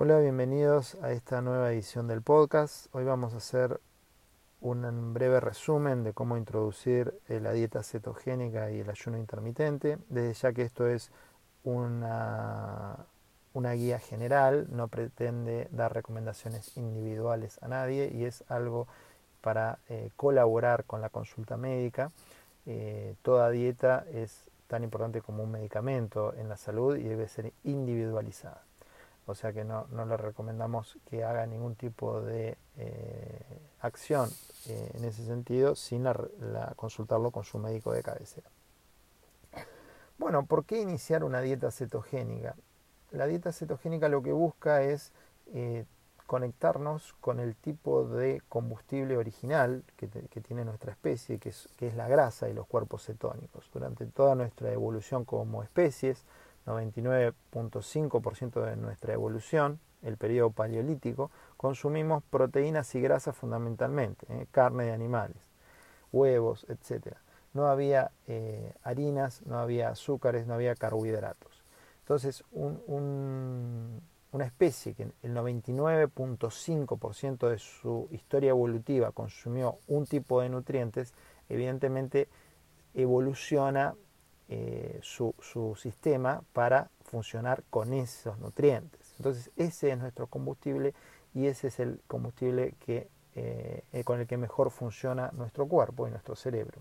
Hola, bienvenidos a esta nueva edición del podcast. Hoy vamos a hacer un breve resumen de cómo introducir eh, la dieta cetogénica y el ayuno intermitente, desde ya que esto es una, una guía general, no pretende dar recomendaciones individuales a nadie y es algo para eh, colaborar con la consulta médica. Eh, toda dieta es tan importante como un medicamento en la salud y debe ser individualizada o sea que no, no le recomendamos que haga ningún tipo de eh, acción eh, en ese sentido sin consultarlo con su médico de cabecera. Bueno, ¿por qué iniciar una dieta cetogénica? La dieta cetogénica lo que busca es eh, conectarnos con el tipo de combustible original que, que tiene nuestra especie, que es, que es la grasa y los cuerpos cetónicos. Durante toda nuestra evolución como especies, 99.5% de nuestra evolución, el periodo paleolítico, consumimos proteínas y grasas fundamentalmente, ¿eh? carne de animales, huevos, etc. No había eh, harinas, no había azúcares, no había carbohidratos. Entonces, una especie que el 99.5% de su historia evolutiva consumió un tipo de nutrientes, evidentemente evoluciona eh, su, sistema para funcionar con esos nutrientes. Entonces ese es nuestro combustible y ese es el combustible que, eh, con el que mejor funciona nuestro cuerpo y nuestro cerebro.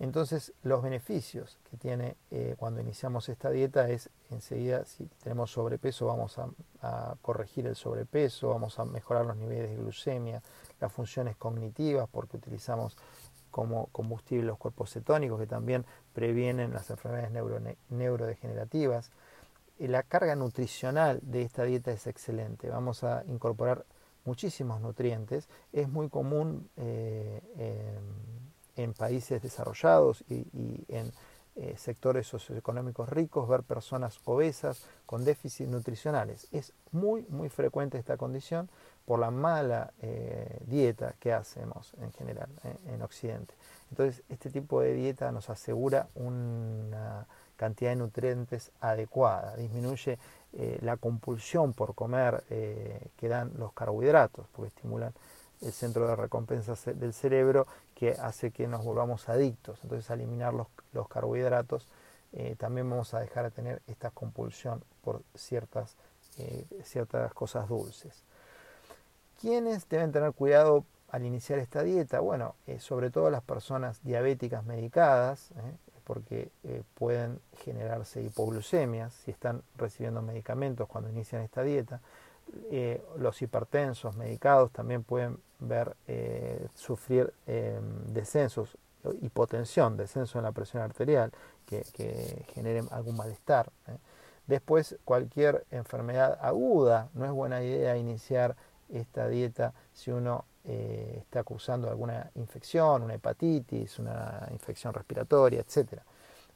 Entonces los beneficios que tiene eh, cuando iniciamos esta dieta es enseguida si tenemos sobrepeso vamos a, corregir el sobrepeso, vamos a mejorar los niveles de glucemia, las funciones cognitivas porque utilizamos como combustible los cuerpos cetónicos que también previenen las enfermedades neurodegenerativas. Y la carga nutricional de esta dieta es excelente. Vamos a incorporar muchísimos nutrientes. Es muy común eh, en, países desarrollados y, en eh, sectores socioeconómicos ricos ver personas obesas con déficits nutricionales. Es muy, muy frecuente esta condición por la mala eh, dieta que hacemos en general eh, en Occidente. Entonces, este tipo de dieta nos asegura una cantidad de nutrientes adecuada, disminuye eh, la compulsión por comer que dan los carbohidratos, porque estimulan el centro de recompensa del cerebro que hace que nos volvamos adictos. Entonces, al eliminar los, carbohidratos, también vamos a dejar de tener esta compulsión por ciertas, ciertas cosas dulces. ¿Quiénes deben tener cuidado al iniciar esta dieta? Bueno, eh, sobre todo las personas diabéticas medicadas, ¿eh? porque eh, pueden generarse hipoglucemias si están recibiendo medicamentos cuando inician esta dieta. los hipertensos medicados también pueden ver sufrir descensos, hipotensión, descenso en la presión arterial, que, que generen algún malestar. Después, cualquier enfermedad aguda, no es buena idea iniciar esta dieta si uno eh, está acusando alguna infección, una hepatitis, una infección respiratoria, etc.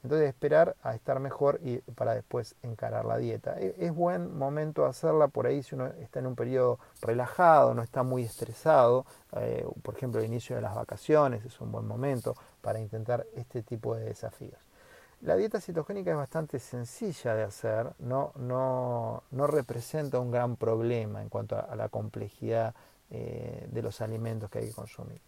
Entonces esperar a estar mejor y para después encarar la dieta. E, es, buen momento hacerla por ahí si uno está en un periodo relajado, no está muy estresado. Eh, por ejemplo, el inicio de las vacaciones es un buen momento para intentar este tipo de desafíos. La dieta cetogénica es bastante sencilla de hacer, no, no, no representa un gran problema en cuanto a, la complejidad eh, de los alimentos que hay que consumir.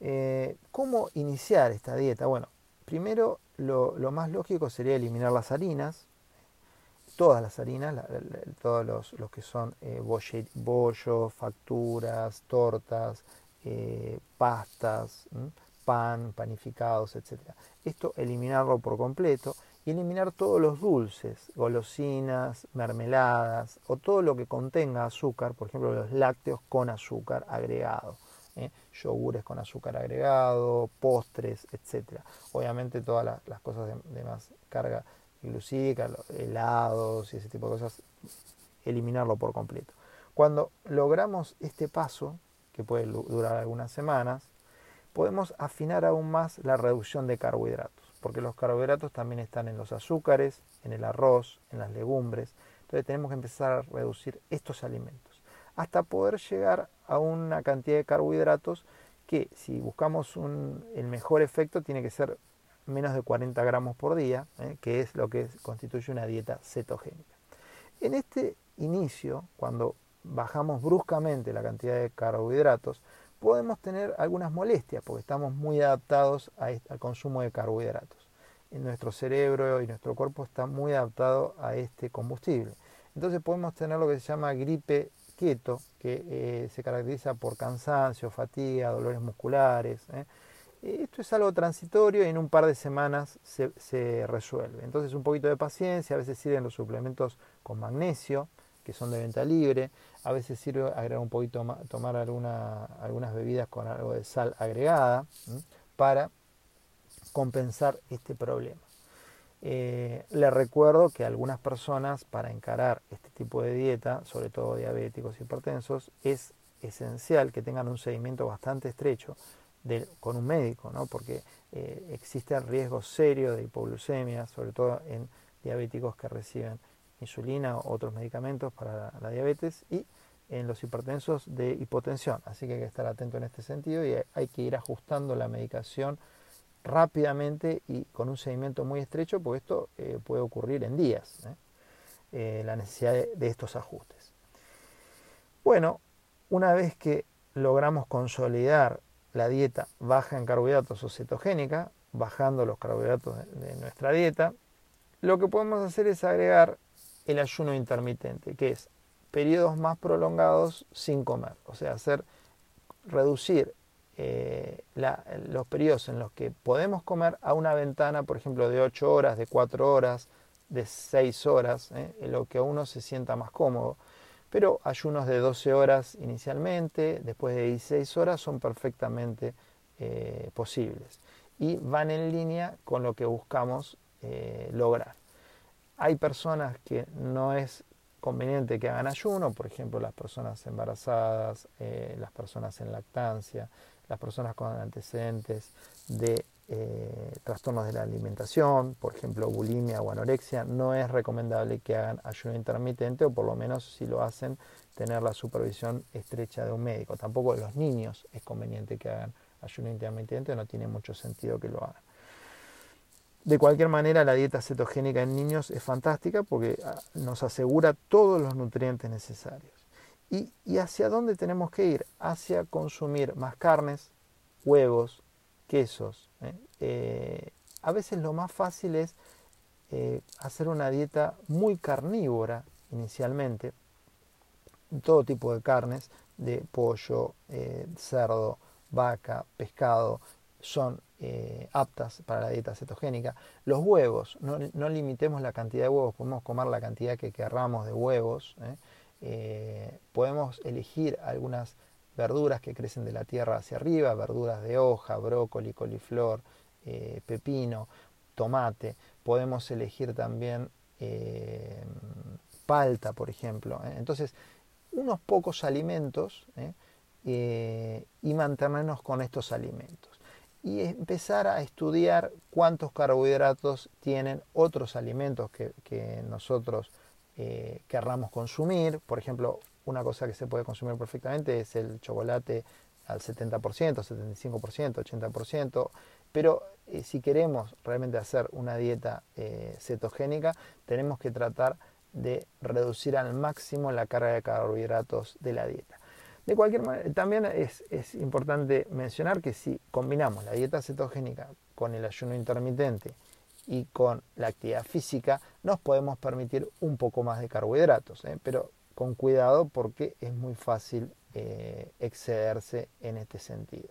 Eh, ¿Cómo iniciar esta dieta? Bueno, primero lo, más lógico sería eliminar las harinas, todas las harinas, todos los, los, que son eh, bollo, facturas, tortas, pastas pan, panificados, etc. Esto eliminarlo por completo y eliminar todos los dulces, golosinas, mermeladas o todo lo que contenga azúcar, por ejemplo los lácteos con azúcar agregado, ¿eh? yogures con azúcar agregado, postres, etc. Obviamente todas las, cosas de, más carga glucídica, helados y ese tipo de cosas, eliminarlo por completo. Cuando logramos este paso, que puede durar algunas semanas, podemos afinar aún más la reducción de carbohidratos, porque los carbohidratos también están en los azúcares, en el arroz, en las legumbres. Entonces tenemos que empezar a reducir estos alimentos hasta poder llegar a una cantidad de carbohidratos que si buscamos el mejor efecto tiene que ser menos de 40 gramos por día, ¿eh? que es lo que constituye una dieta cetogénica. En este inicio, cuando bajamos bruscamente la cantidad de carbohidratos, podemos tener algunas molestias porque estamos muy adaptados al consumo de carbohidratos. En nuestro cerebro y nuestro cuerpo está muy adaptado a este combustible. Entonces podemos tener lo que se llama gripe keto, que eh, se caracteriza por cansancio, fatiga, dolores musculares. ¿eh? Esto es algo transitorio y en un par de semanas se, se, resuelve. Entonces un poquito de paciencia, a veces sirven los suplementos con magnesio, que son de venta libre, a veces sirve agregar un poquito, tomar alguna, algunas bebidas con algo de sal agregada para compensar este problema. Eh, le recuerdo que algunas personas para encarar este tipo de dieta, sobre todo diabéticos y hipertensos, es esencial que tengan un seguimiento bastante estrecho con un médico, ¿no? porque eh, existe el riesgo serio de hipoglucemia, sobre todo en diabéticos que reciben insulina o otros medicamentos para la, diabetes y en los hipertensos de hipotensión. Así que hay que estar atento en este sentido y hay que ir ajustando la medicación rápidamente y con un seguimiento muy estrecho, porque esto eh, puede ocurrir en días, ¿eh? Eh, la necesidad de, estos ajustes. Bueno, una vez que logramos consolidar la dieta baja en carbohidratos o cetogénica, bajando los carbohidratos de, nuestra dieta, lo que podemos hacer es agregar el ayuno intermitente, que es periodos más prolongados sin comer, o sea, hacer reducir eh, los periodos en los que podemos comer a una ventana, por ejemplo, de 8 horas, de 4 horas, de 6 horas, eh, en lo que uno se sienta más cómodo. Pero ayunos de 12 horas inicialmente, después de 16 horas, son perfectamente eh, posibles y van en línea con lo que buscamos lograr. Hay personas que no es conveniente que hagan ayuno, por ejemplo, las personas embarazadas, las personas en lactancia, las personas con antecedentes de eh, trastornos de la alimentación, por ejemplo bulimia o anorexia, no es recomendable que hagan ayuno intermitente o por lo menos si lo hacen tener la supervisión estrecha de un médico. Tampoco los niños es conveniente que hagan ayuno intermitente, no tiene mucho sentido que lo hagan. De cualquier manera, la dieta cetogénica en niños es fantástica porque ah, nos asegura todos los nutrientes necesarios. ¿Y, hacia dónde tenemos que ir? Hacia consumir más carnes, huevos, quesos. ¿eh? Eh, a veces lo más fácil es eh, hacer una dieta muy carnívora inicialmente, todo tipo de carnes, de pollo, cerdo, vaca, pescado, son aptas para la dieta cetogénica. Los huevos, no, limitemos la cantidad de huevos, podemos comer la cantidad que querramos de huevos. Eh, podemos elegir algunas verduras que crecen de la tierra hacia arriba, verduras de hoja, brócoli, coliflor, eh, pepino, tomate. Podemos elegir también eh, palta, por ejemplo. Entonces, unos pocos alimentos y mantenernos con estos alimentos. Y empezar a estudiar cuántos carbohidratos tienen otros alimentos que, que nosotros eh, querramos consumir. Por ejemplo, una cosa que se puede consumir perfectamente es el chocolate al 70%, 75%, 80%, pero eh, si queremos realmente hacer una dieta eh, cetogénica, tenemos que tratar de reducir al máximo la carga de carbohidratos de la dieta. De cualquier manera, también es, importante mencionar que si combinamos la dieta cetogénica con el ayuno intermitente y con la actividad física nos podemos permitir un poco más de carbohidratos, ¿eh? pero con cuidado porque es muy fácil eh, excederse en este sentido.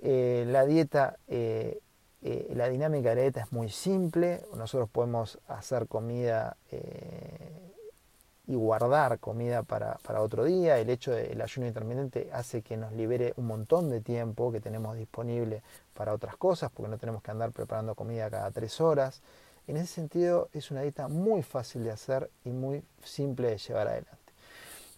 Eh, la dieta, la dinámica de la dieta es muy simple, nosotros podemos hacer comida y guardar comida para, otro día. El hecho del ayuno intermitente hace que nos libere un montón de tiempo que tenemos disponible para otras cosas, porque no tenemos que andar preparando comida cada tres horas. En ese sentido es una dieta muy fácil de hacer y muy simple de llevar adelante.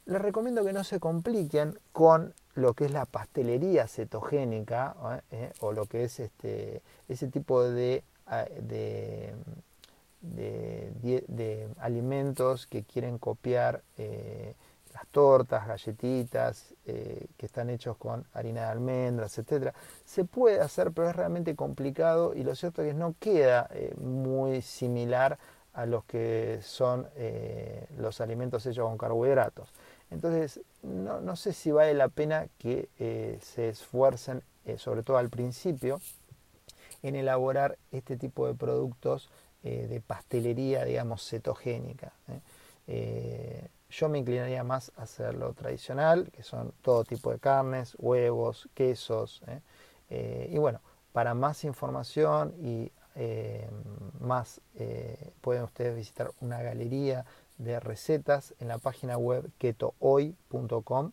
Les recomiendo que no se compliquen con lo que es la pastelería cetogénica ¿eh? o lo que es este, ese tipo de, de de, alimentos que quieren copiar eh, las tortas, galletitas, eh, que están hechos con harina de almendras, etc. Se puede hacer, pero es realmente complicado y lo cierto es que no queda eh, muy similar a los que son los alimentos hechos con carbohidratos. Entonces, no, sé si vale la pena que se esfuercen, sobre todo al principio, en elaborar este tipo de productos de pastelería, digamos, cetogénica. yo me inclinaría más a hacer lo tradicional, que son todo tipo de carnes, huevos, quesos. y bueno, para más información y eh, más eh, pueden ustedes visitar una galería de recetas en la página web ketohoy.com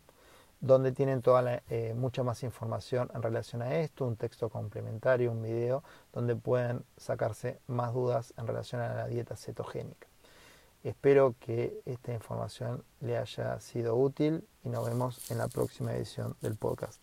donde tienen toda eh, mucha más información en relación a esto, un texto complementario, un video, donde pueden sacarse más dudas en relación a la dieta cetogénica. Espero que esta información le haya sido útil y nos vemos en la próxima edición del podcast.